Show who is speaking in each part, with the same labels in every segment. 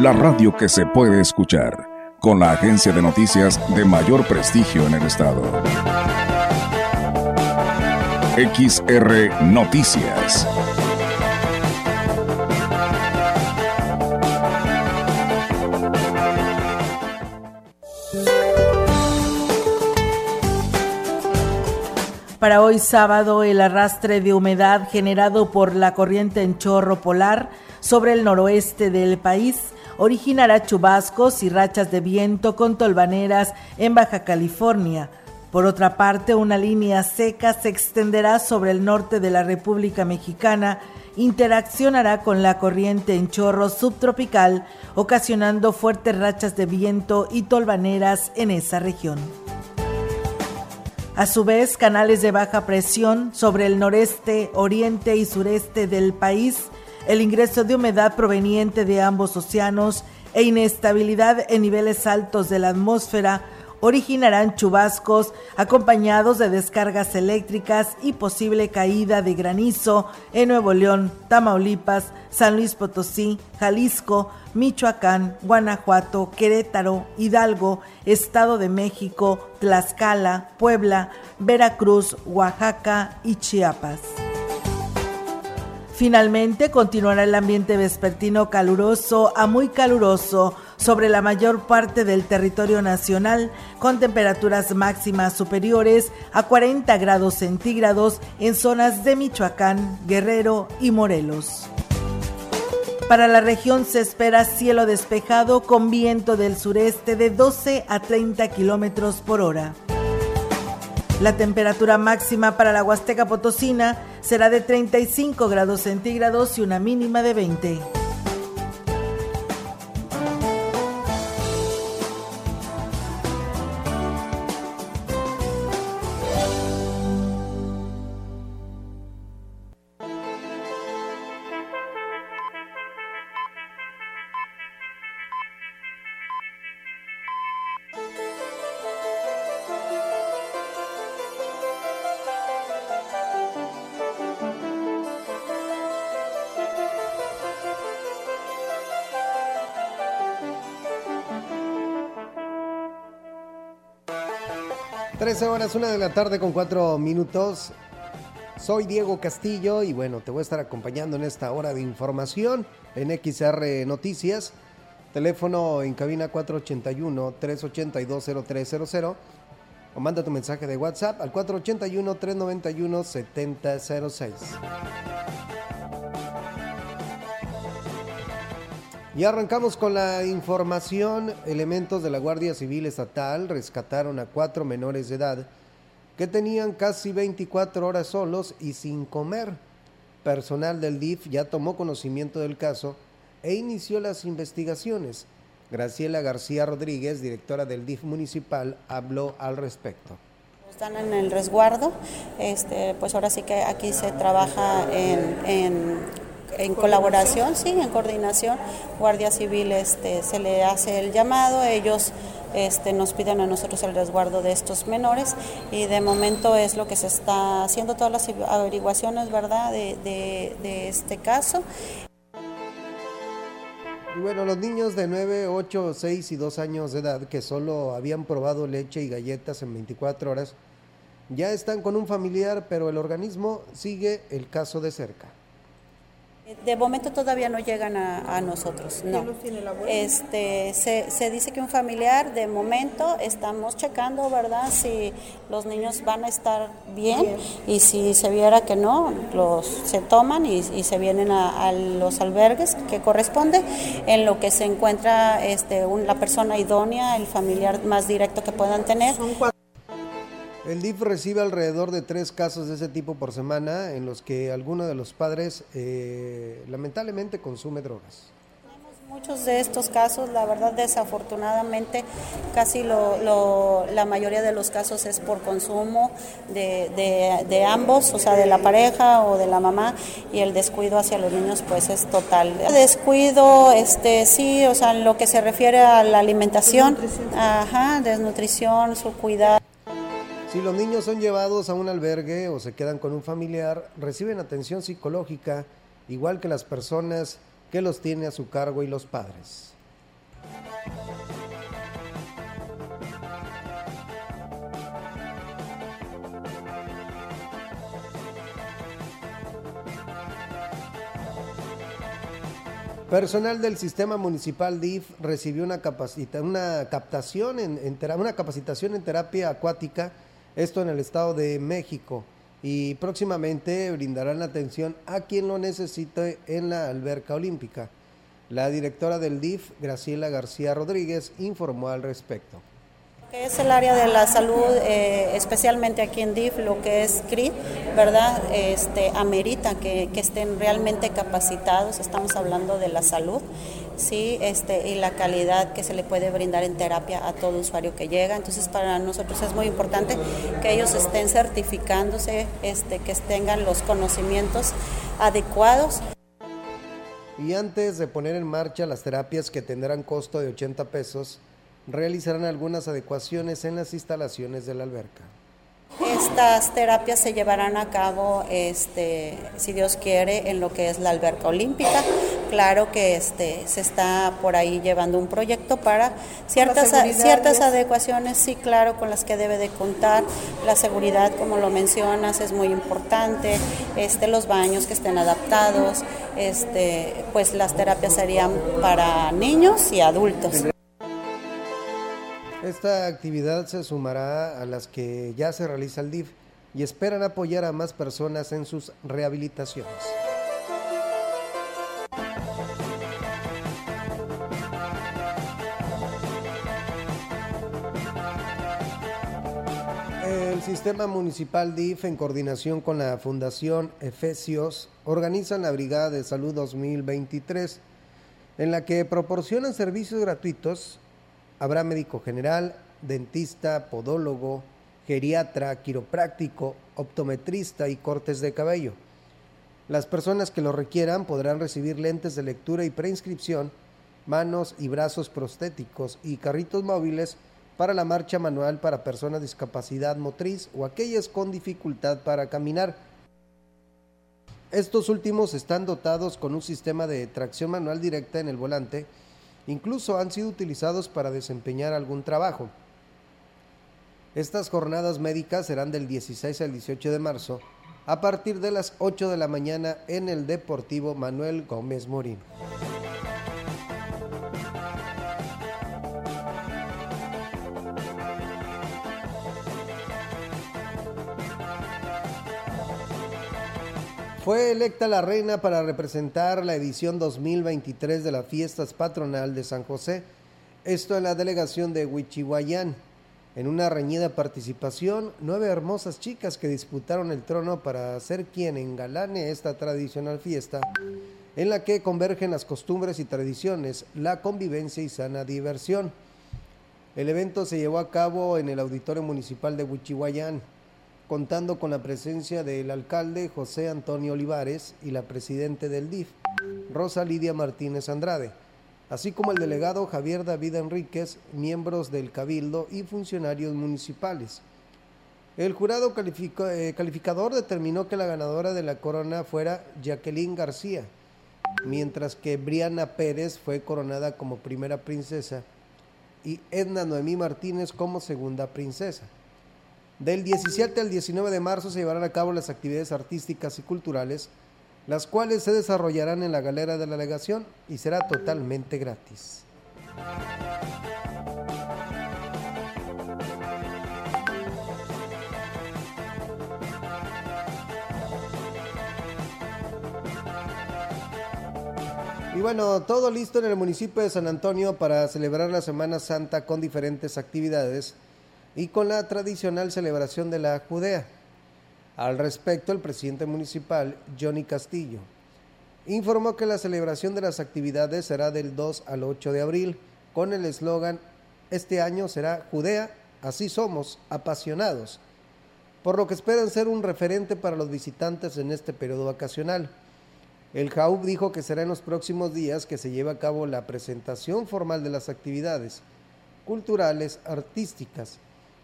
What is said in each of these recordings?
Speaker 1: la radio que se puede escuchar, con la agencia de noticias de mayor prestigio en el estado. XR Noticias.
Speaker 2: Para hoy sábado, el arrastre de humedad generado por la corriente en chorro polar sobre el noroeste del país originará chubascos y rachas de viento con tolvaneras en Baja California. Por otra parte, una línea seca se extenderá sobre el norte de la República Mexicana, interaccionará con la corriente en chorro subtropical, ocasionando fuertes rachas de viento y tolvaneras en esa región. A su vez, canales de baja presión sobre el noreste, oriente y sureste del país, el ingreso de humedad proveniente de ambos océanos e inestabilidad en niveles altos de la atmósfera originarán chubascos acompañados de descargas eléctricas y posible caída de granizo en Nuevo León, Tamaulipas, San Luis Potosí, Jalisco, Michoacán, Guanajuato, Querétaro, Hidalgo, Estado de México, Tlaxcala, Puebla, Veracruz, Oaxaca y Chiapas. Finalmente continuará el ambiente vespertino caluroso a muy caluroso sobre la mayor parte del territorio nacional, con temperaturas máximas superiores a 40 grados centígrados en zonas de Michoacán, Guerrero y Morelos. Para la región se espera cielo despejado con viento del sureste de 12 a 30 kilómetros por hora. La temperatura máxima para la Huasteca Potosina será de 35 grados centígrados y una mínima de 20.
Speaker 3: Horas, una de la tarde con cuatro minutos. Soy Diego Castillo y bueno, te voy a estar acompañando en esta hora de información en XR Noticias. Teléfono en cabina 481-382-0300 o manda tu mensaje de WhatsApp al 481-391-7006. Y arrancamos con la información. Elementos de la Guardia Civil Estatal rescataron a cuatro menores de edad que tenían casi 24 horas solos y sin comer. Personal del DIF ya tomó conocimiento del caso e inició las investigaciones. Graciela García Rodríguez, directora del DIF municipal, habló al respecto
Speaker 4: están en el resguardo, este, pues ahora sí que aquí se trabaja en en colaboración, sí, en coordinación, Guardia Civil este, se le hace el llamado, ellos este, nos piden a nosotros el resguardo de estos menores y de momento es lo que se está haciendo todas las averiguaciones, ¿verdad?, de, de este caso.
Speaker 3: Y bueno, los niños de 9, 8, 6 y 2 años de edad que solo habían probado leche y galletas en 24 horas, ya están con un familiar, pero el organismo sigue el caso de cerca.
Speaker 4: De momento todavía no llegan a, nosotros, no. Este, se, se, dice que un familiar, de momento estamos checando, ¿verdad? Si los niños van a estar bien, y si se viera que no, los se toman y, se vienen a, los albergues que corresponde, en lo que se encuentra este, la persona idónea, el familiar más directo que puedan tener.
Speaker 3: El DIF recibe alrededor de tres casos de ese tipo por semana en los que alguno de los padres eh, lamentablemente consume drogas.
Speaker 4: Muchos de estos casos, la verdad, desafortunadamente, casi lo, la mayoría de los casos es por consumo de, de, ambos, o sea, de la pareja o de la mamá, y el descuido hacia los niños, pues es total. Descuido, este, sí, o sea, en lo que se refiere a la alimentación, desnutrición. ajá, desnutrición, su cuidado.
Speaker 3: Si los niños son llevados a un albergue o se quedan con un familiar, reciben atención psicológica, igual que las personas que los tiene a su cargo y los padres. Personal del sistema municipal DIF recibió una, una, captación en, una capacitación en terapia acuática, esto en el Estado de México y próximamente brindarán atención a quien lo necesite en la alberca olímpica. La directora del DIF, Graciela García Rodríguez, informó al respecto
Speaker 4: es el área de la salud, eh, especialmente aquí en DIF, lo que es CRIT, ¿verdad? Este, amerita que, estén realmente capacitados, estamos hablando de la salud, ¿sí? Este, y la calidad que se le puede brindar en terapia a todo usuario que llega. Entonces, para nosotros es muy importante que ellos estén certificándose, este, que tengan los conocimientos adecuados.
Speaker 3: Y antes de poner en marcha las terapias que tendrán costo de 80 pesos, realizarán algunas adecuaciones en las instalaciones de la alberca.
Speaker 4: Estas terapias se llevarán a cabo, este, si Dios quiere, en lo que es la alberca olímpica. Claro que este, se está por ahí llevando un proyecto para ciertas, ciertas adecuaciones, sí, claro, con las que debe de contar. La seguridad, como lo mencionas, es muy importante. Este, los baños que estén adaptados, este, pues las terapias serían para niños y adultos.
Speaker 3: Esta actividad se sumará a las que ya se realiza el DIF y esperan apoyar a más personas en sus rehabilitaciones. El sistema municipal DIF, en coordinación con la Fundación Efesios, organizan la Brigada de Salud 2023, en la que proporcionan servicios gratuitos Habrá médico general, dentista, podólogo, geriatra, quiropráctico, optometrista y cortes de cabello. Las personas que lo requieran podrán recibir lentes de lectura y preinscripción, manos y brazos prostéticos y carritos móviles para la marcha manual para personas de discapacidad motriz o aquellas con dificultad para caminar. Estos últimos están dotados con un sistema de tracción manual directa en el volante Incluso han sido utilizados para desempeñar algún trabajo. Estas jornadas médicas serán del 16 al 18 de marzo a partir de las 8 de la mañana en el Deportivo Manuel Gómez Morín. Fue electa la reina para representar la edición 2023 de las fiestas patronal de San José, esto en la delegación de Huichihuayán. En una reñida participación, nueve hermosas chicas que disputaron el trono para ser quien engalane esta tradicional fiesta, en la que convergen las costumbres y tradiciones, la convivencia y sana diversión. El evento se llevó a cabo en el Auditorio Municipal de Huichihuayán contando con la presencia del alcalde José Antonio Olivares y la presidente del DIF, Rosa Lidia Martínez Andrade, así como el delegado Javier David Enríquez, miembros del Cabildo y funcionarios municipales. El jurado eh, calificador determinó que la ganadora de la corona fuera Jacqueline García, mientras que Briana Pérez fue coronada como primera princesa y Edna Noemí Martínez como segunda princesa. Del 17 al 19 de marzo se llevarán a cabo las actividades artísticas y culturales, las cuales se desarrollarán en la galera de la delegación y será totalmente gratis. Y bueno, todo listo en el municipio de San Antonio para celebrar la Semana Santa con diferentes actividades y con la tradicional celebración de la Judea. Al respecto, el presidente municipal, Johnny Castillo, informó que la celebración de las actividades será del 2 al 8 de abril con el eslogan Este año será Judea, así somos, apasionados, por lo que esperan ser un referente para los visitantes en este periodo vacacional. El JAUB dijo que será en los próximos días que se lleve a cabo la presentación formal de las actividades culturales, artísticas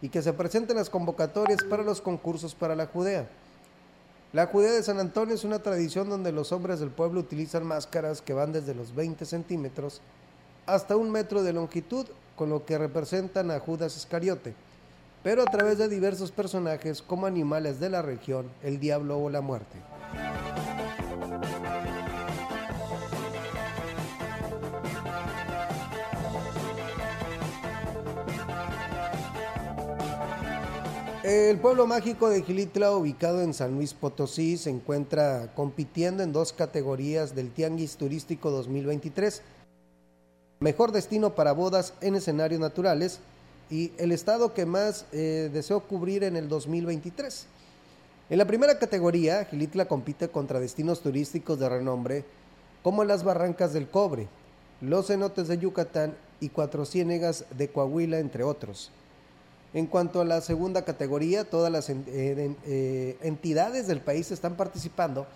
Speaker 3: y que se presenten las convocatorias para los concursos para la Judea. La Judea de San Antonio es una tradición donde los hombres del pueblo utilizan máscaras que van desde los 20 centímetros hasta un metro de longitud, con lo que representan a Judas Iscariote, pero a través de diversos personajes como animales de la región, el diablo o la muerte. El pueblo mágico de Gilitla, ubicado en San Luis Potosí, se encuentra compitiendo en dos categorías del Tianguis Turístico 2023. Mejor destino para bodas en escenarios naturales y el estado que más eh, deseó cubrir en el 2023. En la primera categoría, Gilitla compite contra destinos turísticos de renombre como las Barrancas del Cobre, los cenotes de Yucatán y Cuatro Ciénegas de Coahuila, entre otros. En cuanto a la segunda categoría, todas las eh, eh, entidades del país están participando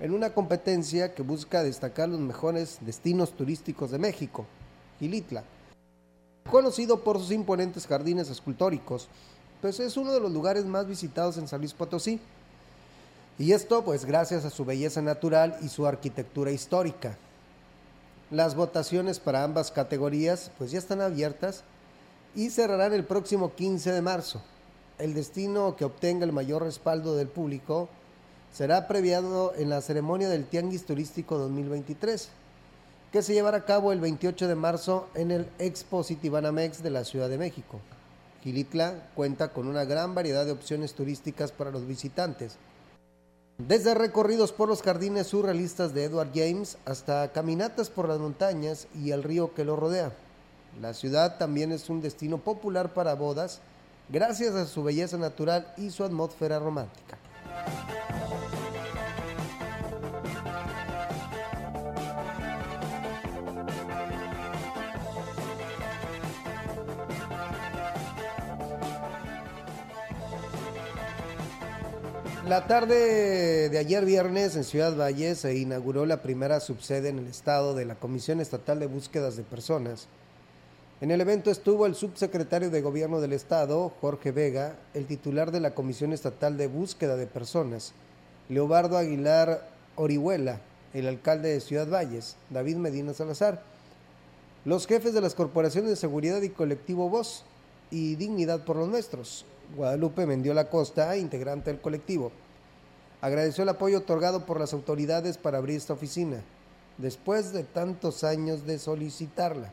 Speaker 3: en una competencia que busca destacar los mejores destinos turísticos de México, Gilitla. Conocido por sus imponentes jardines escultóricos, pues es uno de los lugares más visitados en San Luis Potosí. Y esto pues gracias a su belleza natural y su arquitectura histórica. Las votaciones para ambas categorías pues ya están abiertas y cerrarán el próximo 15 de marzo. El destino que obtenga el mayor respaldo del público será previado en la ceremonia del Tianguis Turístico 2023, que se llevará a cabo el 28 de marzo en el Expo Citibanamex de la Ciudad de México. Gilitla cuenta con una gran variedad de opciones turísticas para los visitantes, desde recorridos por los jardines surrealistas de Edward James hasta caminatas por las montañas y el río que lo rodea. La ciudad también es un destino popular para bodas gracias a su belleza natural y su atmósfera romántica. La tarde de ayer viernes en Ciudad Valle se inauguró la primera subsede en el estado de la Comisión Estatal de Búsquedas de Personas en el evento estuvo el subsecretario de Gobierno del Estado, Jorge Vega, el titular de la Comisión Estatal de Búsqueda de Personas, Leobardo Aguilar Orihuela, el alcalde de Ciudad Valles, David Medina Salazar, los jefes de las corporaciones de seguridad y colectivo Voz y Dignidad por los Nuestros, Guadalupe Mendiola Costa, integrante del colectivo. Agradeció el apoyo otorgado por las autoridades para abrir esta oficina, después de tantos años de solicitarla.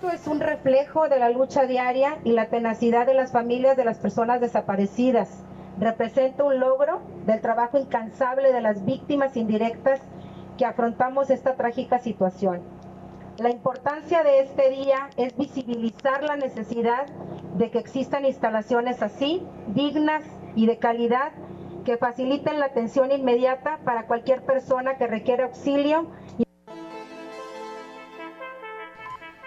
Speaker 5: Esto es un reflejo de la lucha diaria y la tenacidad de las familias de las personas desaparecidas. Representa un logro del trabajo incansable de las víctimas indirectas que afrontamos esta trágica situación. La importancia de este día es visibilizar la necesidad de que existan instalaciones así, dignas y de calidad, que faciliten la atención inmediata para cualquier persona que requiera auxilio
Speaker 3: Y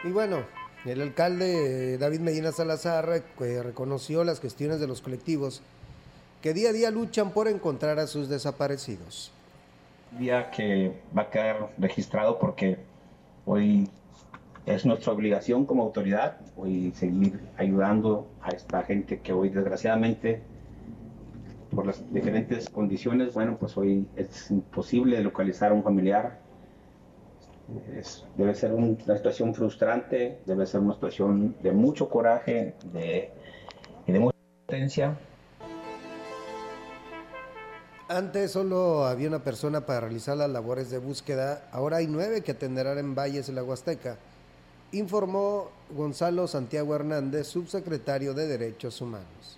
Speaker 3: bueno, el alcalde David Medina Salazar reconoció las gestiones de los colectivos que día a día luchan por encontrar a sus desaparecidos.
Speaker 6: Día que va a quedar registrado porque hoy es nuestra obligación como autoridad hoy seguir ayudando a esta gente que hoy desgraciadamente por las diferentes condiciones, bueno, pues hoy es imposible localizar a un familiar debe ser una situación frustrante, debe ser una situación de mucho coraje de, y de mucha potencia.
Speaker 3: Antes solo había una persona para realizar las labores de búsqueda, ahora hay nueve que atenderán en Valles de la Huasteca, informó Gonzalo Santiago Hernández, subsecretario de Derechos Humanos.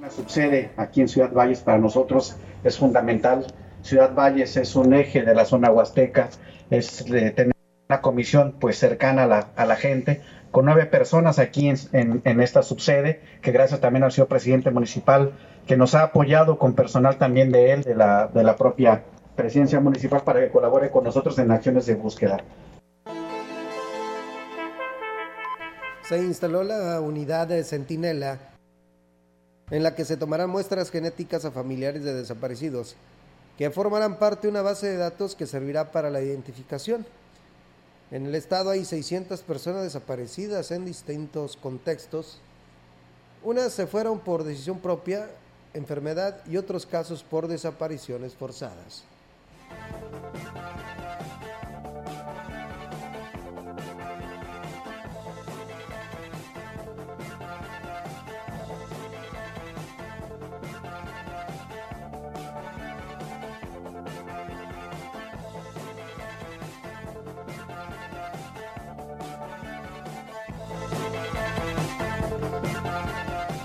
Speaker 7: Una subsede aquí en Ciudad Valles para nosotros es fundamental. Ciudad Valles es un eje de la zona huasteca es tener una comisión pues cercana a la, a la gente, con nueve personas aquí en, en, esta subsede, que gracias también al señor presidente municipal, que nos ha apoyado con personal también de él, de la, de la propia presidencia municipal, para que colabore con nosotros en acciones de búsqueda.
Speaker 3: Se instaló la unidad de Centinela, en la que se tomarán muestras genéticas a familiares de desaparecidos, que formarán parte de una base de datos que servirá para la identificación. En el estado hay 600 personas desaparecidas en distintos contextos. Unas se fueron por decisión propia, enfermedad y otros casos por desapariciones forzadas.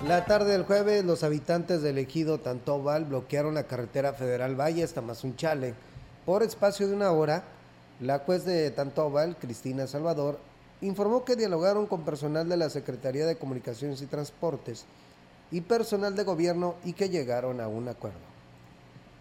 Speaker 3: La tarde del jueves, los habitantes del ejido Tantobal bloquearon la carretera federal Valle hasta Mazunchale. Por espacio de una hora, la juez de Tantobal, Cristina Salvador, informó que dialogaron con personal de la Secretaría de Comunicaciones y Transportes y personal de gobierno y que llegaron a un acuerdo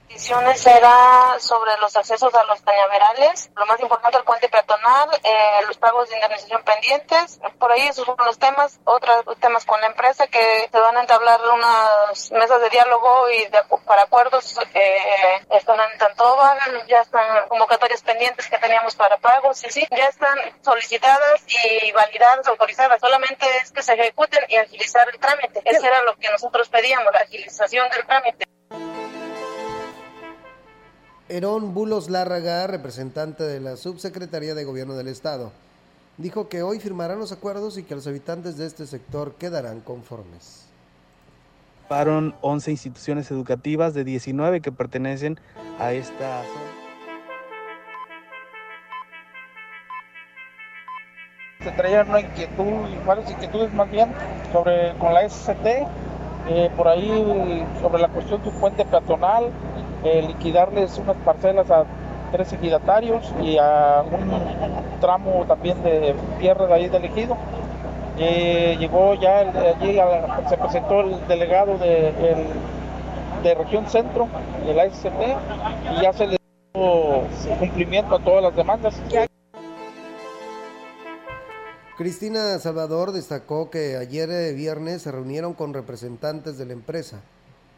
Speaker 8: peticiones era sobre los accesos a los cañaverales, lo más importante el puente peatonal, eh, los pagos de indemnización pendientes, por ahí esos son los temas, otros temas con la empresa que se van a entablar unas mesas de diálogo y para acuerdos eh, están en Tantoba, ya están convocatorias pendientes que teníamos para pagos y sí, ya están solicitadas y validadas, autorizadas, solamente es que se ejecuten y agilizar el trámite, eso era lo que nosotros pedíamos, la agilización del trámite.
Speaker 3: Herón Bulos Lárraga, representante de la Subsecretaría de Gobierno del Estado, dijo que hoy firmarán los acuerdos y que los habitantes de este sector quedarán conformes.
Speaker 9: Fueron 11 instituciones educativas de 19 que pertenecen a esta zona.
Speaker 10: Se traía una inquietud, varias inquietudes más bien, sobre con la SCT, eh, por ahí sobre la cuestión de un puente peatonal, eh, liquidarles unas parcelas a tres ejidatarios y a un tramo también de tierra de ahí del ejido. Eh, llegó ya, allí se presentó el delegado de, de región centro de la SCT y ya se le dio cumplimiento a todas las demandas.
Speaker 3: Cristina Salvador destacó que ayer eh, viernes se reunieron con representantes de la empresa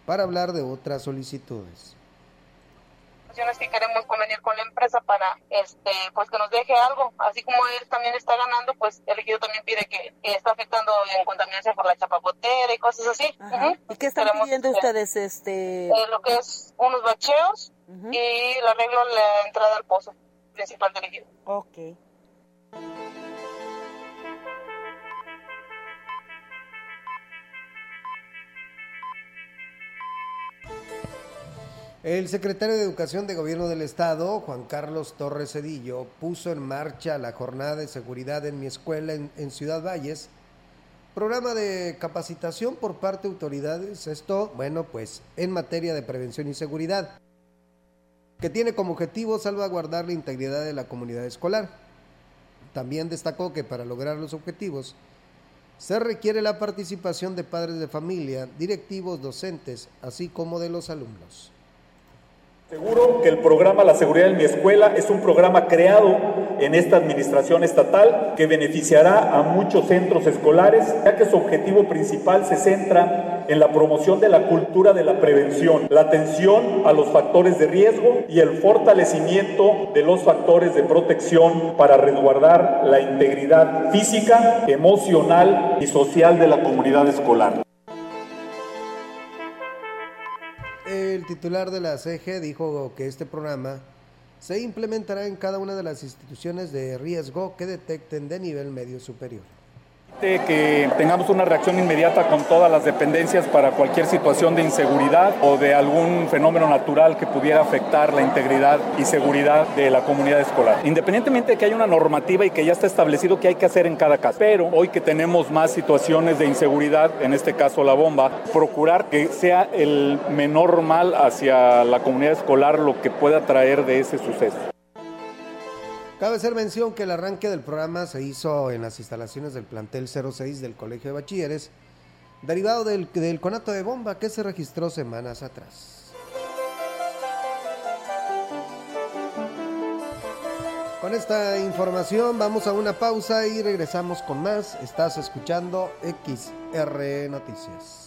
Speaker 3: para hablar de otras solicitudes
Speaker 8: que queremos convenir con la empresa para este pues que nos deje algo. Así como él también está ganando pues el ejido también pide que, está afectando en contaminación por la chapapotera y cosas así.
Speaker 2: Y qué están pidiendo ustedes este
Speaker 8: eh, lo que es unos bacheos y el arreglo la entrada al pozo principal del ejido
Speaker 2: Ok.
Speaker 3: El secretario de Educación de Gobierno del Estado, Juan Carlos Torres Cedillo, puso en marcha la jornada de seguridad en mi escuela en, Ciudad Valles, programa de capacitación por parte de autoridades, esto, bueno, pues en materia de prevención y seguridad, que tiene como objetivo salvaguardar la integridad de la comunidad escolar. También destacó que para lograr los objetivos se requiere la participación de padres de familia, directivos, docentes, así como de los alumnos.
Speaker 11: Seguro que el programa La Seguridad en mi Escuela es un programa creado en esta administración estatal que beneficiará a muchos centros escolares, ya que su objetivo principal se centra en la promoción de la cultura de la prevención, la atención a los factores de riesgo y el fortalecimiento de los factores de protección para resguardar la integridad física, emocional y social de la comunidad escolar.
Speaker 3: El titular de la CG dijo que este programa se implementará en cada una de las instituciones de riesgo que detecten de nivel medio superior
Speaker 11: que tengamos una reacción inmediata con todas las dependencias para cualquier situación de inseguridad o de algún fenómeno natural que pudiera afectar la integridad y seguridad de la comunidad escolar. Independientemente de que haya una normativa y que ya está establecido qué hay que hacer en cada caso. Pero hoy que tenemos más situaciones de inseguridad, en este caso la bomba, procurar que sea el menor mal hacia la comunidad escolar lo que pueda traer de ese suceso.
Speaker 3: Cabe ser mención que el arranque del programa se hizo en las instalaciones del plantel 06 del Colegio de Bachilleres, derivado del, del conato de bomba que se registró semanas atrás. Con esta información vamos a una pausa y regresamos con más. Estás escuchando XR Noticias.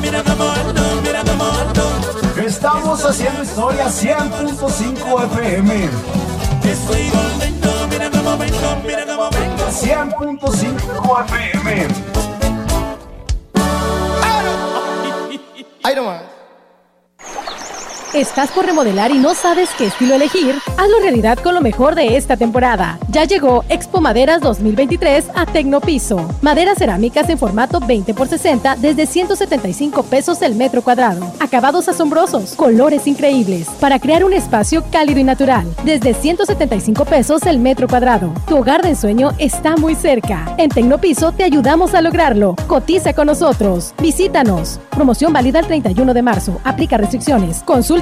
Speaker 1: kilashuasteco.com.
Speaker 12: Estamos haciendo historia 100.5 FM. Estoy volviendo, mira cómo vengo, mira cómo vengo. 100.5 FM.
Speaker 13: Ahí nomás.
Speaker 14: ¿Estás por remodelar y no sabes qué estilo elegir? Hazlo realidad con lo mejor de esta temporada. Ya llegó Expo Maderas 2023 a Tecnopiso. Maderas cerámicas en formato 20 x 60 desde 175 pesos el metro cuadrado. Acabados asombrosos, colores increíbles, para crear un espacio cálido y natural. Desde 175 pesos el metro cuadrado. Tu hogar de ensueño está muy cerca. En Tecnopiso te ayudamos a lograrlo. Cotiza con nosotros. Visítanos. Promoción válida el 31 de marzo. Aplica restricciones. Consulta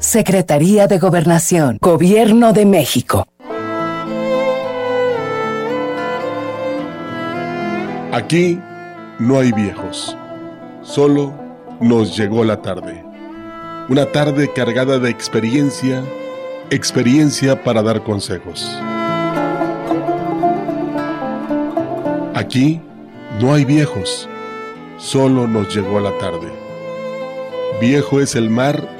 Speaker 15: Secretaría de Gobernación, Gobierno de México.
Speaker 16: Aquí no hay viejos, solo nos llegó la tarde. Una tarde cargada de experiencia, experiencia para dar consejos. Aquí no hay viejos, solo nos llegó la tarde. Viejo es el mar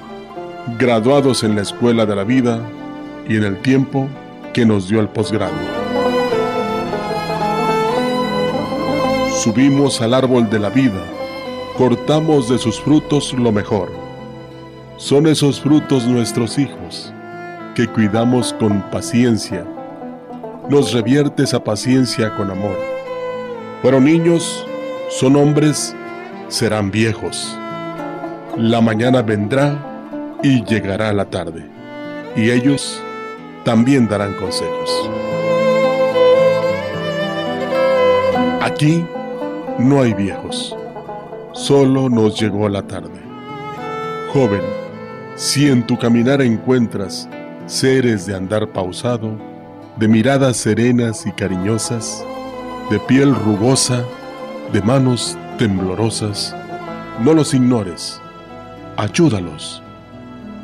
Speaker 16: graduados en la escuela de la vida y en el tiempo que nos dio el posgrado. Subimos al árbol de la vida, cortamos de sus frutos lo mejor. Son esos frutos nuestros hijos, que cuidamos con paciencia. Nos revierte esa paciencia con amor. Fueron niños, son hombres, serán viejos. La mañana vendrá y llegará la tarde, y ellos también darán consejos. Aquí no hay viejos, solo nos llegó la tarde. Joven, si en tu caminar encuentras seres de andar pausado, de miradas serenas y cariñosas, de piel rugosa, de manos temblorosas, no los ignores, ayúdalos,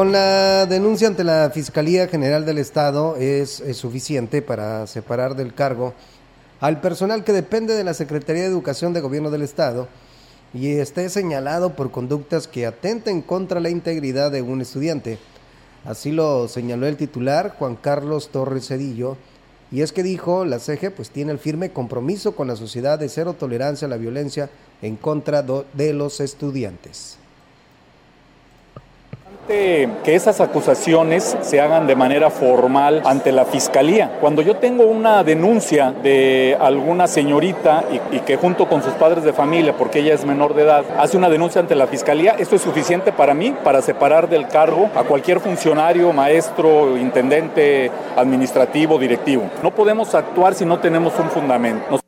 Speaker 3: Con la denuncia ante la Fiscalía General del Estado es, suficiente para separar del cargo al personal que depende de la Secretaría de Educación de Gobierno del Estado y esté señalado por conductas que atenten contra la integridad de un estudiante. Así lo señaló el titular Juan Carlos Torres Cedillo, y es que dijo, la CG pues tiene el firme compromiso con la sociedad de cero tolerancia a la violencia en contra de los estudiantes
Speaker 11: que esas acusaciones se hagan de manera formal ante la fiscalía. Cuando yo tengo una denuncia de alguna señorita y, que junto con sus padres de familia, porque ella es menor de edad, hace una denuncia ante la fiscalía, esto es suficiente para mí para separar del cargo a cualquier funcionario, maestro, intendente, administrativo, directivo. No podemos actuar si no tenemos un fundamento.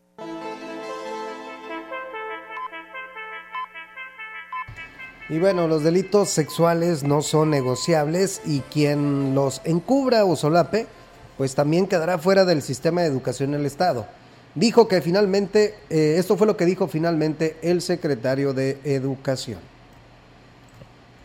Speaker 3: Y bueno, los delitos sexuales no son negociables y quien los encubra o solape, pues también quedará fuera del sistema de educación del Estado. Dijo que finalmente, eh, esto fue lo que dijo finalmente el secretario de Educación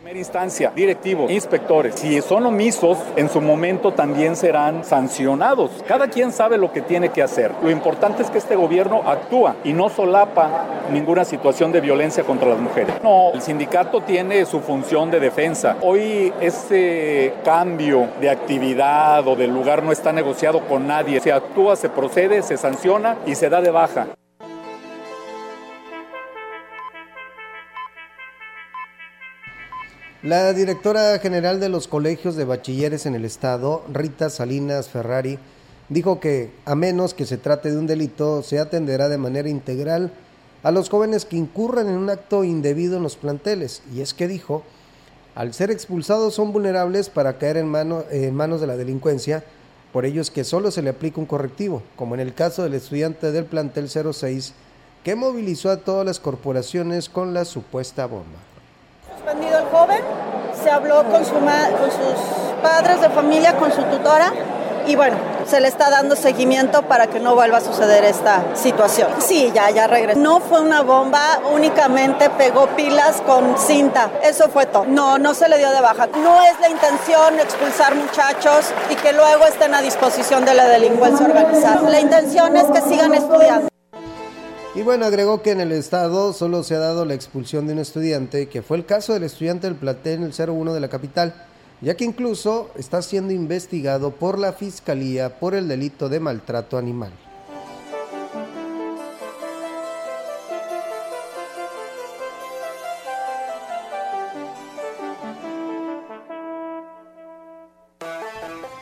Speaker 11: primera instancia, directivos, inspectores, si son omisos, en su momento también serán sancionados. Cada quien sabe lo que tiene que hacer. Lo importante es que este gobierno actúa y no solapa ninguna situación de violencia contra las mujeres. No, el sindicato tiene su función de defensa. Hoy ese cambio de actividad o de lugar no está negociado con nadie. Se actúa, se procede, se sanciona y se da de baja.
Speaker 3: La directora general de los colegios de bachilleres en el estado, Rita Salinas Ferrari, dijo que a menos que se trate de un delito, se atenderá de manera integral a los jóvenes que incurran en un acto indebido en los planteles. Y es que dijo, al ser expulsados son vulnerables para caer en, en manos de la delincuencia, por ello es que solo se le aplica un correctivo, como en el caso del estudiante del plantel 06, que movilizó a todas las corporaciones con la supuesta bomba
Speaker 17: se habló con, su con sus padres de familia, con su tutora y bueno, se le está dando seguimiento para que no vuelva a suceder esta situación. Sí, ya, ya regresó. No fue una bomba, únicamente pegó pilas con cinta. Eso fue todo. No, no se le dio de baja. No es la intención expulsar muchachos y que luego estén a disposición de la delincuencia organizada. La intención es que sigan estudiando.
Speaker 3: Y bueno, agregó que en el estado solo se ha dado la expulsión de un estudiante, que fue el caso del estudiante del Platén, el 01 de la capital, ya que incluso está siendo investigado por la Fiscalía por el delito de maltrato animal.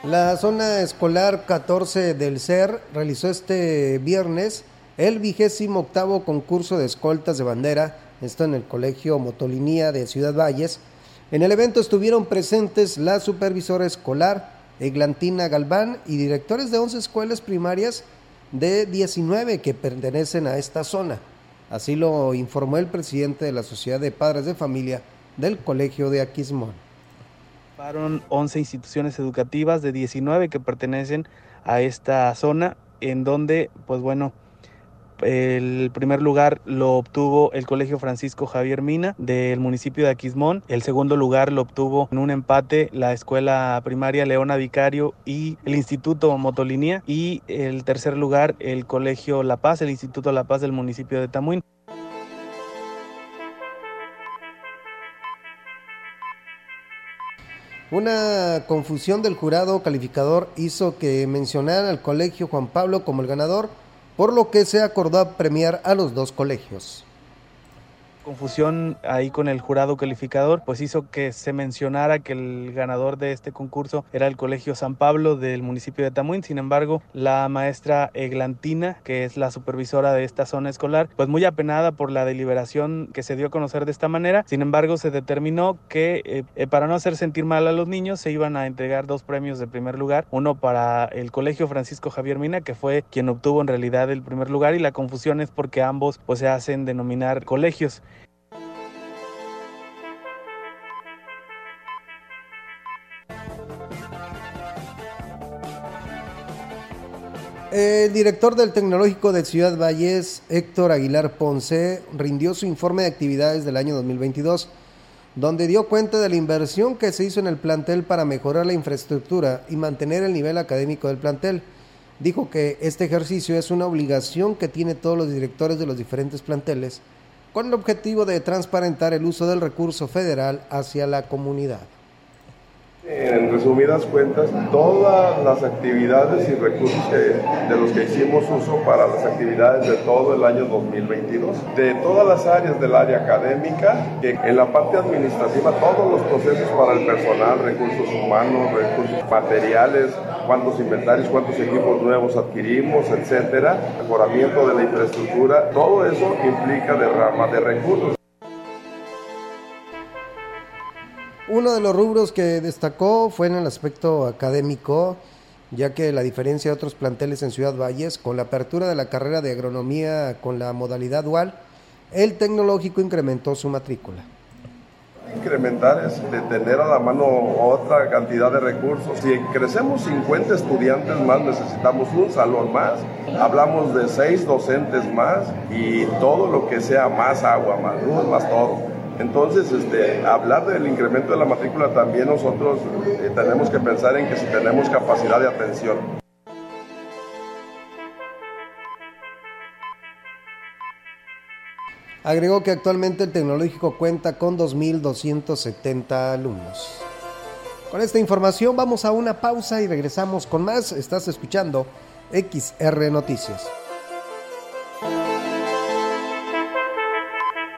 Speaker 3: La zona escolar 14 del CER realizó este viernes el vigésimo octavo concurso de escoltas de bandera, esto en el Colegio Motolinía de Ciudad Valles. En el evento estuvieron presentes la supervisora escolar, Eglantina Galván, y directores de 11 escuelas primarias de 19 que pertenecen a esta zona. Así lo informó el presidente de la Sociedad de Padres de Familia del Colegio de Aquismón.
Speaker 9: Fueron 11 instituciones educativas de 19 que pertenecen a esta zona, en donde, pues bueno, el primer lugar lo obtuvo el Colegio Francisco Javier Mina del municipio de Aquismón. El segundo lugar lo obtuvo en un empate la escuela primaria Leona Vicario y el Instituto Motolinía. Y el tercer lugar el Colegio La Paz, el Instituto La Paz del municipio de Tamuín.
Speaker 3: Una confusión del jurado calificador hizo que mencionaran al colegio Juan Pablo como el ganador por lo que se acordó premiar a los dos colegios
Speaker 9: confusión ahí con el jurado calificador, pues hizo que se mencionara que el ganador de este concurso era el Colegio San Pablo del municipio de Tamuín. Sin embargo, la maestra Eglantina, que es la supervisora de esta zona escolar, pues muy apenada por la deliberación que se dio a conocer de esta manera. Sin embargo, se determinó que eh, eh, para no hacer sentir mal a los niños se iban a entregar dos premios de primer lugar, uno para el Colegio Francisco Javier Mina, que fue quien obtuvo en realidad el primer lugar y la confusión es porque ambos pues se hacen denominar colegios.
Speaker 3: El director del Tecnológico de Ciudad Valles, Héctor Aguilar Ponce, rindió su informe de actividades del año 2022, donde dio cuenta de la inversión que se hizo en el plantel para mejorar la infraestructura y mantener el nivel académico del plantel. Dijo que este ejercicio es una obligación que tiene todos los directores de los diferentes planteles, con el objetivo de transparentar el uso del recurso federal hacia la comunidad.
Speaker 18: En resumidas cuentas, todas las actividades y recursos de los que hicimos uso para las actividades de todo el año 2022, de todas las áreas del área académica, en la parte administrativa todos los procesos para el personal, recursos humanos, recursos materiales, cuántos inventarios, cuántos equipos nuevos adquirimos, etcétera, mejoramiento de la infraestructura, todo eso implica derrama de recursos.
Speaker 3: Uno de los rubros que destacó fue en el aspecto académico, ya que la diferencia de otros planteles en Ciudad Valles, con la apertura de la carrera de agronomía con la modalidad dual, el tecnológico incrementó su matrícula.
Speaker 18: Incrementar es de tener a la mano otra cantidad de recursos. Si crecemos 50 estudiantes más, necesitamos un salón más. Hablamos de 6 docentes más y todo lo que sea más agua, más luz, más todo. Entonces, este, hablar del incremento de la matrícula también nosotros eh, tenemos que pensar en que si tenemos capacidad de atención.
Speaker 3: Agregó que actualmente el tecnológico cuenta con 2.270 alumnos. Con esta información vamos a una pausa y regresamos con más. Estás escuchando XR Noticias.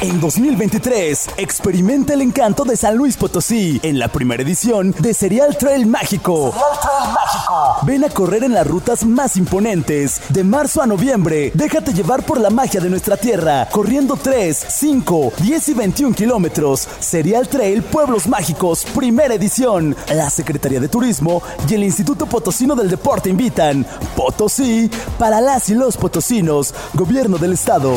Speaker 13: En 2023, experimenta el encanto de San Luis Potosí en la primera edición de Serial Trail Mágico. Serial Trail Mágico Ven a correr en las rutas más imponentes. De marzo a noviembre, déjate llevar por la magia de nuestra tierra. Corriendo 3, 5, 10 y 21 kilómetros. Serial Trail Pueblos Mágicos, primera edición. La Secretaría de Turismo y el Instituto Potosino del Deporte invitan. Potosí, para las y los potosinos. Gobierno del Estado.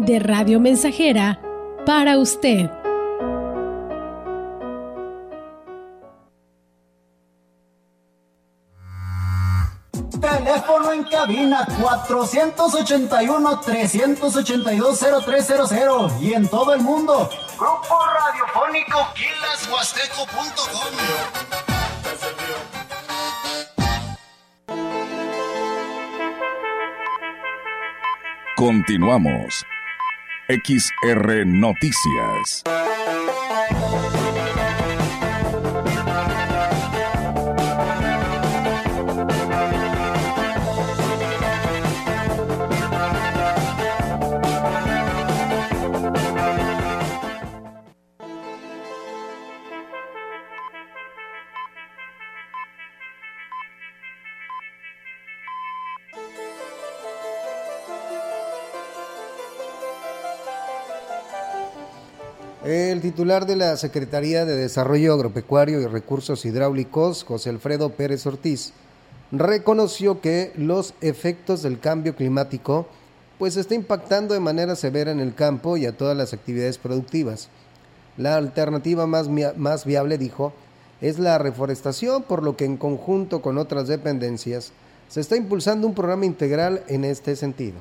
Speaker 14: de Radio Mensajera para usted.
Speaker 12: Teléfono en cabina 481-382-0300 y en todo el mundo. Grupo Radiofónico Quilashuasteco.com.
Speaker 1: Continuamos. XR Noticias.
Speaker 3: Titular de la Secretaría de Desarrollo Agropecuario y Recursos Hidráulicos, José Alfredo Pérez Ortiz, reconoció que los efectos del cambio climático pues está impactando de manera severa en el campo y a todas las actividades productivas. La alternativa más, más viable, dijo, es la reforestación, por lo que en conjunto con otras dependencias se está impulsando un programa integral en este sentido.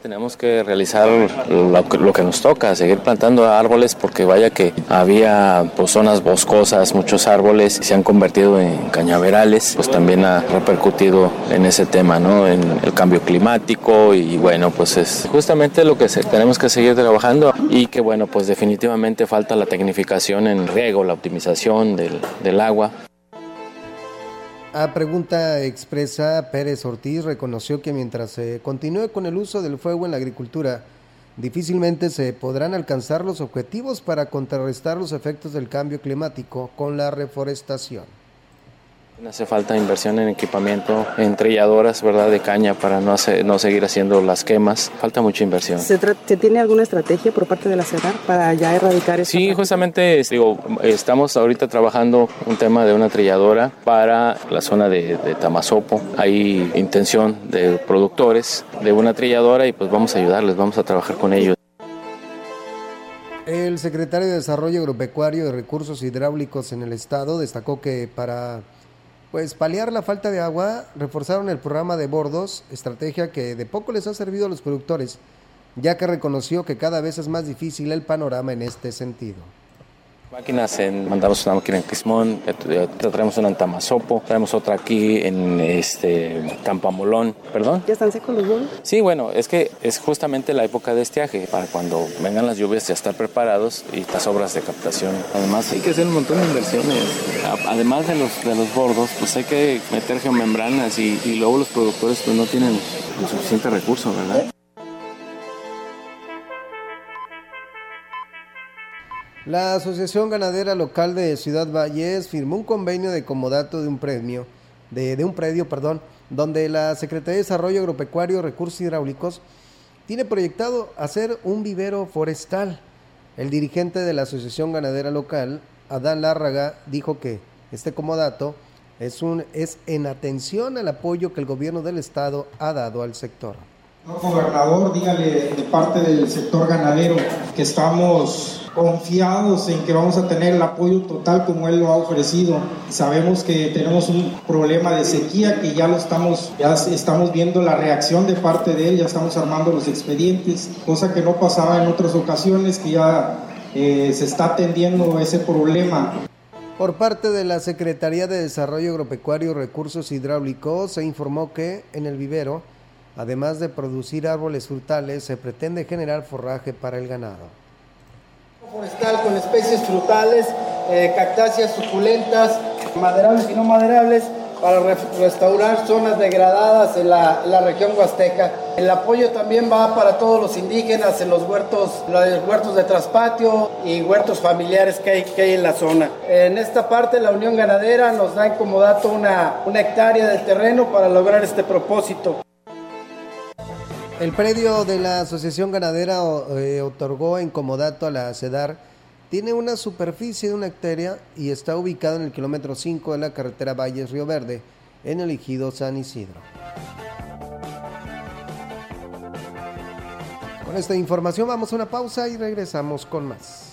Speaker 19: Tenemos que realizar lo que, nos toca, seguir plantando árboles porque vaya que había pues, zonas boscosas, muchos árboles se han convertido en cañaverales, pues también ha repercutido en ese tema, ¿no? En el cambio climático y bueno, pues es justamente lo que tenemos que seguir trabajando y que bueno, pues definitivamente falta la tecnificación en riego, la optimización del agua.
Speaker 3: A pregunta expresa, Pérez Ortiz reconoció que mientras se continúe con el uso del fuego en la agricultura, difícilmente se podrán alcanzar los objetivos para contrarrestar los efectos del cambio climático con la reforestación.
Speaker 19: Hace falta inversión en equipamiento, en trilladoras ¿verdad? de caña para no, hacer, no seguir haciendo las quemas. Falta mucha inversión.
Speaker 20: ¿Se, tiene alguna estrategia por parte de la CEDAR para ya erradicar eso?
Speaker 19: Sí, justamente digo, estamos ahorita trabajando un tema de una trilladora para la zona de, de Tamazopo. Hay intención de productores de una trilladora y pues vamos a ayudarles, vamos a trabajar con ellos.
Speaker 3: El secretario de Desarrollo Agropecuario y Recursos Hidráulicos en el estado destacó que para pues paliar la falta de agua reforzaron el programa de bordos, estrategia que de poco les ha servido a los productores, ya que reconoció que cada vez es más difícil el panorama en este sentido.
Speaker 19: Máquinas, en, mandamos una máquina en Quismón, traemos una en Tamazopo, traemos otra aquí en este Campamolón, perdón.
Speaker 20: ¿Ya están secos los bolos?
Speaker 19: Sí, bueno, es que es justamente la época de estiaje, para cuando vengan las lluvias ya estar preparados y las obras de captación. Además hay que hacer un montón de inversiones. Además de los, de los bordos, pues hay que meter geomembranas y, y luego los productores pues no tienen el suficiente recurso, ¿verdad?
Speaker 3: La Asociación Ganadera Local de Ciudad Valles firmó un convenio de comodato de un premio, de, un predio, perdón, donde la Secretaría de Desarrollo Agropecuario y Recursos Hidráulicos tiene proyectado hacer un vivero forestal. El dirigente de la Asociación Ganadera Local, Adán Lárraga, dijo que este comodato es, un, es en atención al apoyo que el gobierno del estado ha dado al sector.
Speaker 21: Gobernador, dígale de parte del sector ganadero que estamos confiados en que vamos a tener el apoyo total como él lo ha ofrecido. Sabemos que tenemos un problema de sequía que ya lo estamos, ya estamos viendo la reacción de parte de él, ya estamos armando los expedientes, cosa que no pasaba en otras ocasiones, que ya eh, se está atendiendo ese problema.
Speaker 3: Por parte de la Secretaría de Desarrollo Agropecuario y Recursos Hidráulicos se informó que en el vivero, además de producir árboles frutales, se pretende generar forraje para el ganado
Speaker 22: forestal con especies frutales, eh, cactáceas suculentas, maderables y no maderables, para restaurar zonas degradadas en la, en la, región huasteca. El apoyo también va para todos los indígenas en los huertos, los huertos de traspatio y huertos familiares que hay, que hay en la zona. En esta parte la Unión Ganadera nos da en comodato una, una hectárea de terreno para lograr este propósito.
Speaker 3: El predio de la Asociación Ganadera eh, otorgó en comodato a la CEDAR. Tiene una superficie de una hectárea y está ubicado en el kilómetro 5 de la carretera Valles Río Verde, en el ejido San Isidro. Con esta información vamos a una pausa y regresamos con más.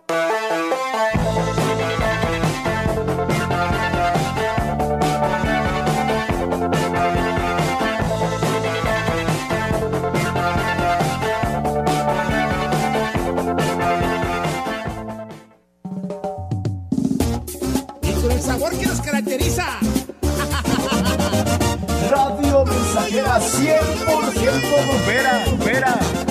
Speaker 23: Mensajera 100% bombera, bombera.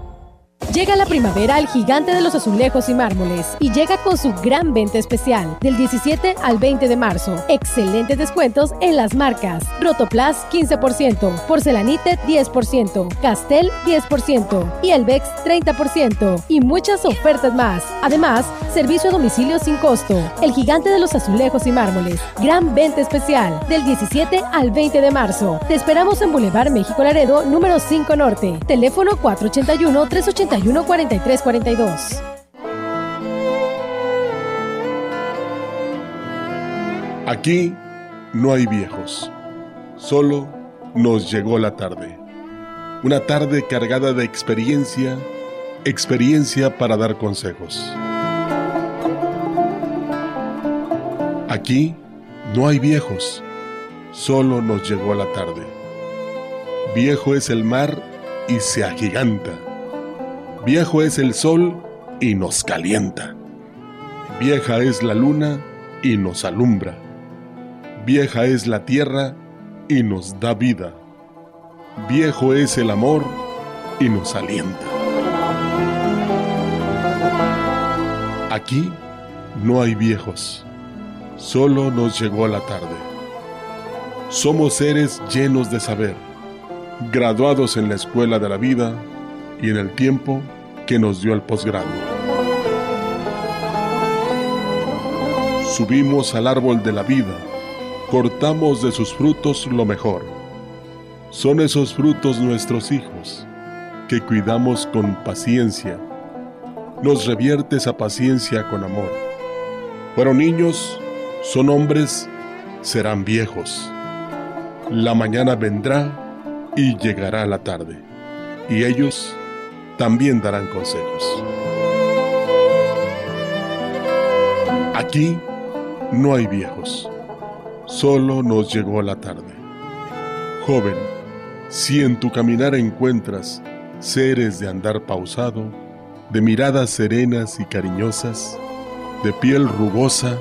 Speaker 14: Llega la primavera al gigante de los azulejos y mármoles y llega con su gran venta especial del 17 al 20 de marzo. Excelentes descuentos en las marcas Rotoplas 15%, Porcelanite 10%, Castel 10% y Elvex 30% y muchas ofertas más. Además, servicio a domicilio sin costo. El gigante de los azulejos y mármoles. Gran venta especial del 17 al 20 de marzo. Te esperamos en Boulevard México Laredo, número 5 Norte. Teléfono 481 381 4342.
Speaker 16: Aquí no hay viejos, solo nos llegó la tarde. Una tarde cargada de experiencia, experiencia para dar consejos. Aquí no hay viejos, solo nos llegó la tarde. Viejo es el mar y se agiganta. Viejo es el sol y nos calienta. Vieja es la luna y nos alumbra. Vieja es la tierra y nos da vida. Viejo es el amor y nos alienta. Aquí no hay viejos, solo nos llegó la tarde. Somos seres llenos de saber, graduados en la escuela de la vida y en el tiempo que nos dio el posgrado. Subimos al árbol de la vida, cortamos de sus frutos lo mejor. Son esos frutos nuestros hijos, que cuidamos con paciencia nos revierte esa paciencia con amor. Fueron niños, son hombres, serán viejos. La mañana vendrá y llegará la tarde, y ellos también darán consejos. Aquí no hay viejos, solo nos llegó la tarde. Joven, si en tu caminar encuentras seres de andar pausado, de miradas serenas y cariñosas, de piel rugosa,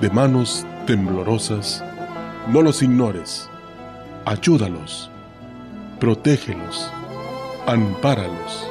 Speaker 16: de manos temblorosas. No los ignores, ayúdalos, protégelos, ampáralos,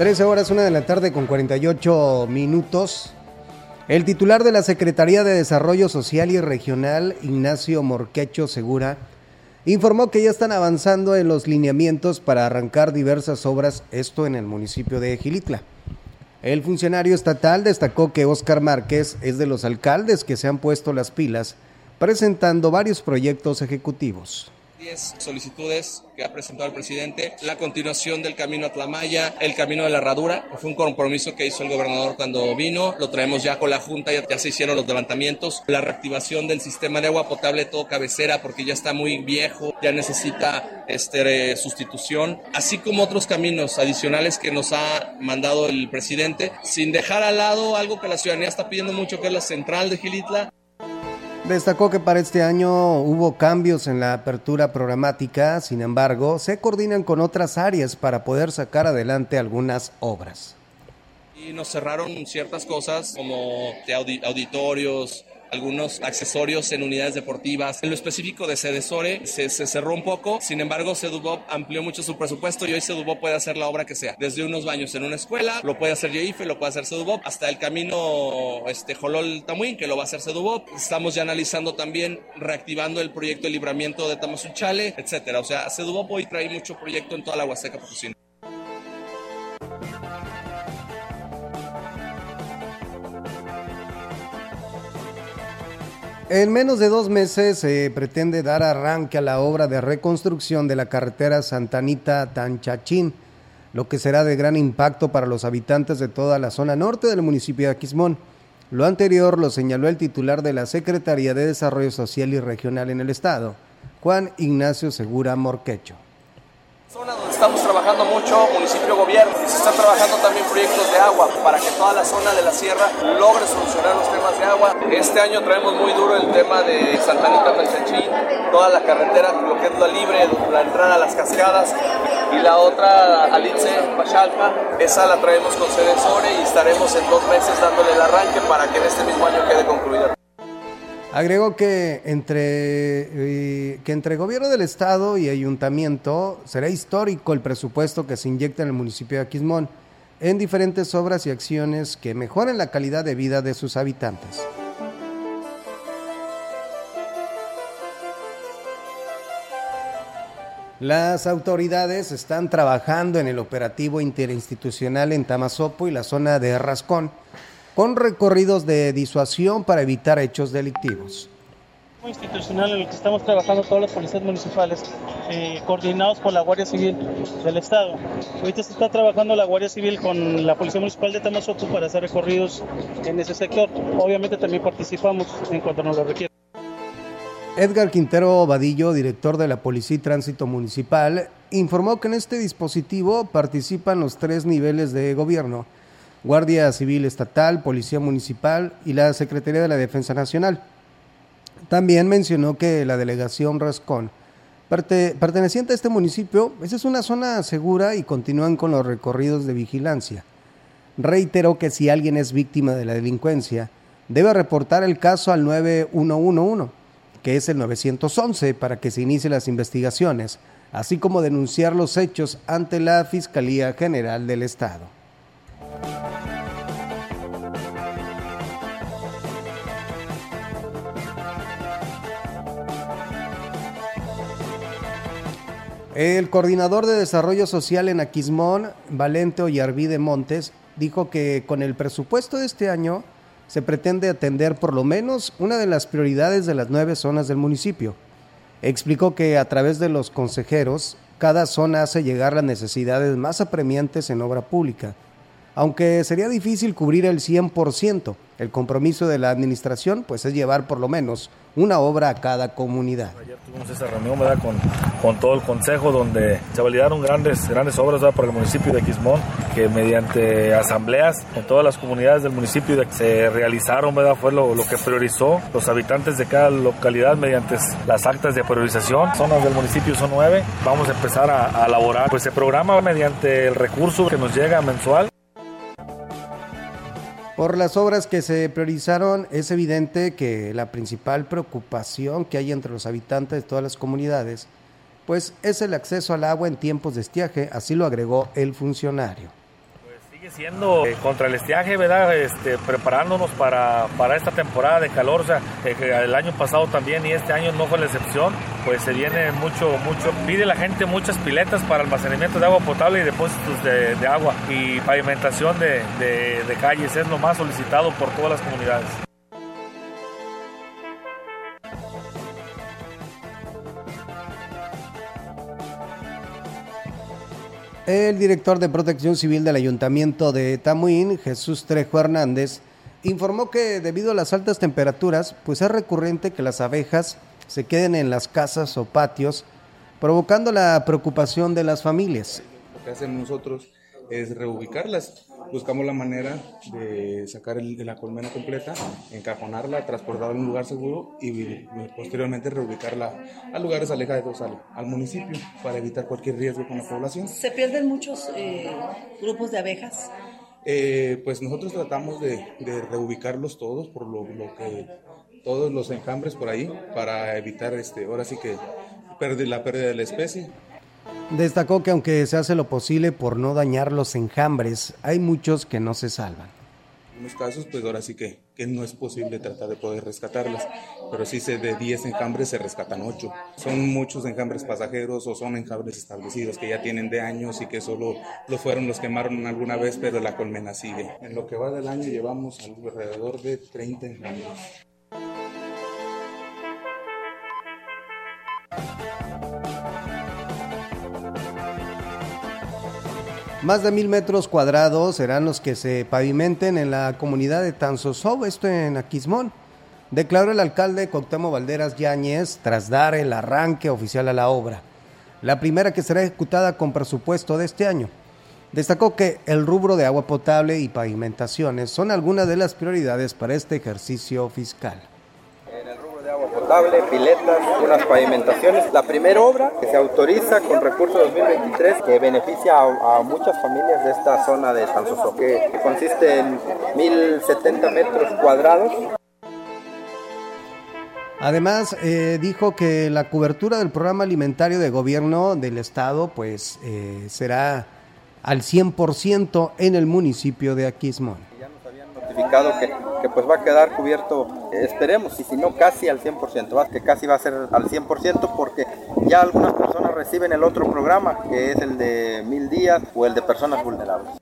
Speaker 3: Trece horas, una de la tarde con 48 minutos. El titular de la Secretaría de Desarrollo Social y Regional, Ignacio Morquecho Segura, informó que ya están avanzando en los lineamientos para arrancar diversas obras, esto en el municipio de Gilitla. El funcionario estatal destacó que Óscar Márquez es de los alcaldes que se han puesto las pilas, presentando varios proyectos ejecutivos.
Speaker 24: 10 solicitudes que ha presentado el presidente, la continuación del camino a Tlamaya, el camino de la herradura, fue un compromiso que hizo el gobernador cuando vino, lo traemos ya con la Junta, ya, ya se hicieron los levantamientos, la reactivación del sistema de agua potable todo cabecera porque ya está muy viejo, ya necesita este, sustitución, así como otros caminos adicionales que nos ha mandado el presidente, sin dejar al lado algo que la ciudadanía está pidiendo mucho, que es la central de Gilitla,
Speaker 3: Destacó que para este año hubo cambios en la apertura programática, sin embargo, se coordinan con otras áreas para poder sacar adelante algunas obras.
Speaker 24: Y nos cerraron ciertas cosas como auditorios, algunos accesorios en unidades deportivas. En lo específico de Cedesore se, se cerró un poco, sin embargo Cedubop amplió mucho su presupuesto y hoy Cedubop puede hacer la obra que sea, desde unos baños en una escuela, lo puede hacer YEIFE, lo puede hacer Cedubop, hasta el camino este, Jolol Tamuín, que lo va a hacer Cedubop. Estamos ya analizando también reactivando el proyecto de libramiento de Tamazuchale, etcétera. O sea, Cedubop hoy trae mucho proyecto en toda la Huasteca Potosina.
Speaker 3: En menos de dos meses se pretende dar arranque a la obra de reconstrucción de la carretera Santanita-Tanchachín, lo que será de gran impacto para los habitantes de toda la zona norte del municipio de Aquismón. Lo anterior lo señaló el titular de la Secretaría de Desarrollo Social y Regional en el Estado, Juan Ignacio Segura Morquecho.
Speaker 24: Zona donde estamos trabajando mucho, municipio gobierno, y se están trabajando también proyectos de agua para que toda la zona de la sierra logre solucionar los temas de agua. Este año traemos muy duro el tema de Santa Anita Melchachín, toda la carretera, lo que es la libre, la entrada a las cascadas, y la otra Alice Pachalpa, esa la traemos con sede en Sore y estaremos en dos meses dándole el arranque para que en este mismo año quede concluida.
Speaker 3: Agregó que entre, que entre gobierno del estado y ayuntamiento será histórico el presupuesto que se inyecta en el municipio de Aquismón en diferentes obras y acciones que mejoren la calidad de vida de sus habitantes. Las autoridades están trabajando en el operativo interinstitucional en Tamazopo y la zona de Rascón, con recorridos de disuasión para evitar hechos delictivos.
Speaker 9: institucional en el que estamos trabajando todas las policías municipales, eh, coordinados por la Guardia Civil del Estado. Ahorita se está trabajando la Guardia Civil con la Policía Municipal de Tamazopo para hacer recorridos en ese sector. Obviamente también participamos en cuanto nos lo requiere.
Speaker 3: Edgar Quintero Vadillo, director de la Policía y Tránsito Municipal, informó que en este dispositivo participan los tres niveles de gobierno, Guardia Civil Estatal, Policía Municipal y la Secretaría de la Defensa Nacional. También mencionó que la delegación Rascón, perteneciente a este municipio, esa es una zona segura y continúan con los recorridos de vigilancia. Reiteró que si alguien es víctima de la delincuencia, debe reportar el caso al 9111, que es el 911, para que se inicien las investigaciones, así como denunciar los hechos ante la Fiscalía General del Estado. El coordinador de desarrollo social en Aquismón, Valente Ollarvide Montes, dijo que con el presupuesto de este año se pretende atender por lo menos una de las prioridades de las nueve zonas del municipio. Explicó que a través de los consejeros, cada zona hace llegar las necesidades más apremiantes en obra pública. Aunque sería difícil cubrir el 100%, el compromiso de la administración pues es llevar por lo menos una obra a cada comunidad.
Speaker 25: Tuvimos esa reunión. Con, con todo el consejo donde se validaron grandes, grandes obras ¿verdad? para el municipio de Quismón que mediante asambleas en todas las comunidades del municipio de- se realizaron, fue lo, lo que priorizó los habitantes de cada localidad mediante las actas de priorización. Zonas del municipio son nueve, vamos a empezar a, a elaborar. Pues se programa mediante el recurso que nos llega mensual.
Speaker 3: Por las obras que se priorizaron, es evidente que la principal preocupación que hay entre los habitantes de todas las comunidades, pues es el acceso al agua en tiempos de estiaje, así lo agregó el funcionario.
Speaker 25: Sigue siendo eh, contra el estiaje, ¿verdad? Este, preparándonos para, para esta temporada de calor. O sea, eh, el año pasado también y este año no fue la excepción. Pues se viene mucho, mucho. Pide la gente muchas piletas para almacenamiento de agua potable y depósitos de, agua. Y pavimentación de- de calles es lo más solicitado por todas las comunidades.
Speaker 3: El director de Protección Civil del Ayuntamiento de Tamuín, Jesús Trejo Hernández, informó que debido a las altas temperaturas, pues es recurrente que las abejas se queden en las casas o patios, provocando la preocupación de las familias.
Speaker 26: Lo que hacemos nosotros es reubicarlas. Buscamos la manera de sacar el- de la colmena completa, encajonarla, transportarla a un lugar seguro y posteriormente reubicarla a lugares alejados al, al municipio para evitar cualquier riesgo con la población.
Speaker 27: ¿Se pierden muchos eh, grupos de abejas?
Speaker 26: Eh, pues nosotros tratamos de, de reubicarlos todos por lo, lo que todos los enjambres por ahí para evitar este ahora sí que la pérdida de la especie.
Speaker 3: Destacó que aunque se hace lo posible por no dañar los enjambres, hay muchos que no se salvan.
Speaker 26: En unos casos, pues ahora sí que, que no es posible tratar de poder rescatarlas, pero sí se de 10 enjambres se rescatan 8. Son muchos enjambres pasajeros o son enjambres establecidos que ya tienen de años y que solo lo fueron los quemaron alguna vez, pero la colmena sigue. En lo que va del año llevamos alrededor de 30 enjambres.
Speaker 3: Más de mil metros cuadrados serán los que se pavimenten en la comunidad de Tanzosou, esto en Aquismón. Declaró el alcalde Cuauhtémoc Valderas Yáñez tras dar el arranque oficial a la obra. la primera que será ejecutada con presupuesto de este año. Destacó que el rubro de agua potable y pavimentaciones son algunas de las prioridades para este ejercicio fiscal
Speaker 28: agua potable, piletas, unas pavimentaciones. La primera obra que se autoriza con recurso 2023 que beneficia a, muchas familias de esta zona de Tanzoso, que consiste en 1070 metros cuadrados.
Speaker 3: Además, eh, dijo que la cobertura del programa alimentario de gobierno del estado pues eh, será al 100% en el municipio de Aquismón
Speaker 28: notificado que, que, pues va a quedar cubierto, esperemos, y si no casi al 100%, que casi va a ser al 100% porque ya algunas personas reciben el otro programa, que es el de mil días o el de personas vulnerables.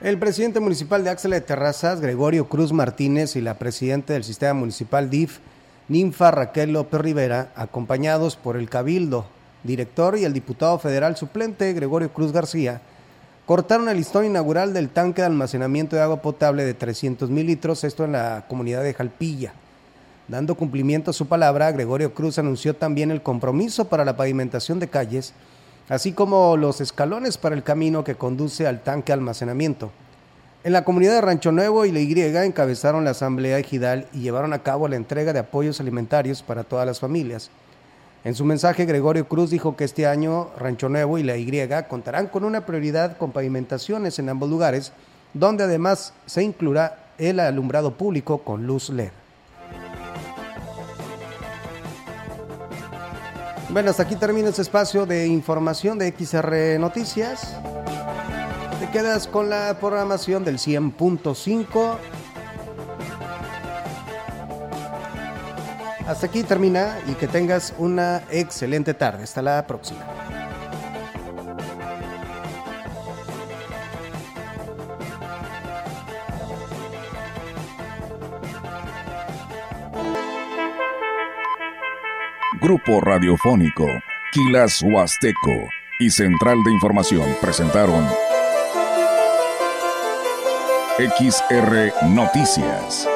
Speaker 3: El presidente municipal de Axel de Terrazas, Gregorio Cruz Martínez, y la presidenta del sistema municipal DIF, Ninfa Raquel López Rivera, acompañados por el Cabildo, director y el diputado federal suplente Gregorio Cruz García, cortaron el listón inaugural del tanque de almacenamiento de agua potable de 300 mil litros, esto en la comunidad de Jalpilla. Dando cumplimiento a su palabra, Gregorio Cruz anunció también el compromiso para la pavimentación de calles, así como los escalones para el camino que conduce al tanque de almacenamiento. En la comunidad de Rancho Nuevo y la Y encabezaron la asamblea ejidal y llevaron a cabo la entrega de apoyos alimentarios para todas las familias. En su mensaje, Gregorio Cruz dijo que este año Rancho Nuevo y la Y contarán con una prioridad con pavimentaciones en ambos lugares, donde además se incluirá el alumbrado público con luz LED. Bueno, hasta aquí termina este espacio de información de XR Noticias. Te quedas con la programación del 100.5 Hasta aquí termina y que tengas una excelente tarde. Hasta la próxima.
Speaker 1: Grupo Radiofónico, Quilas Huasteco y Central de Información presentaron XR Noticias.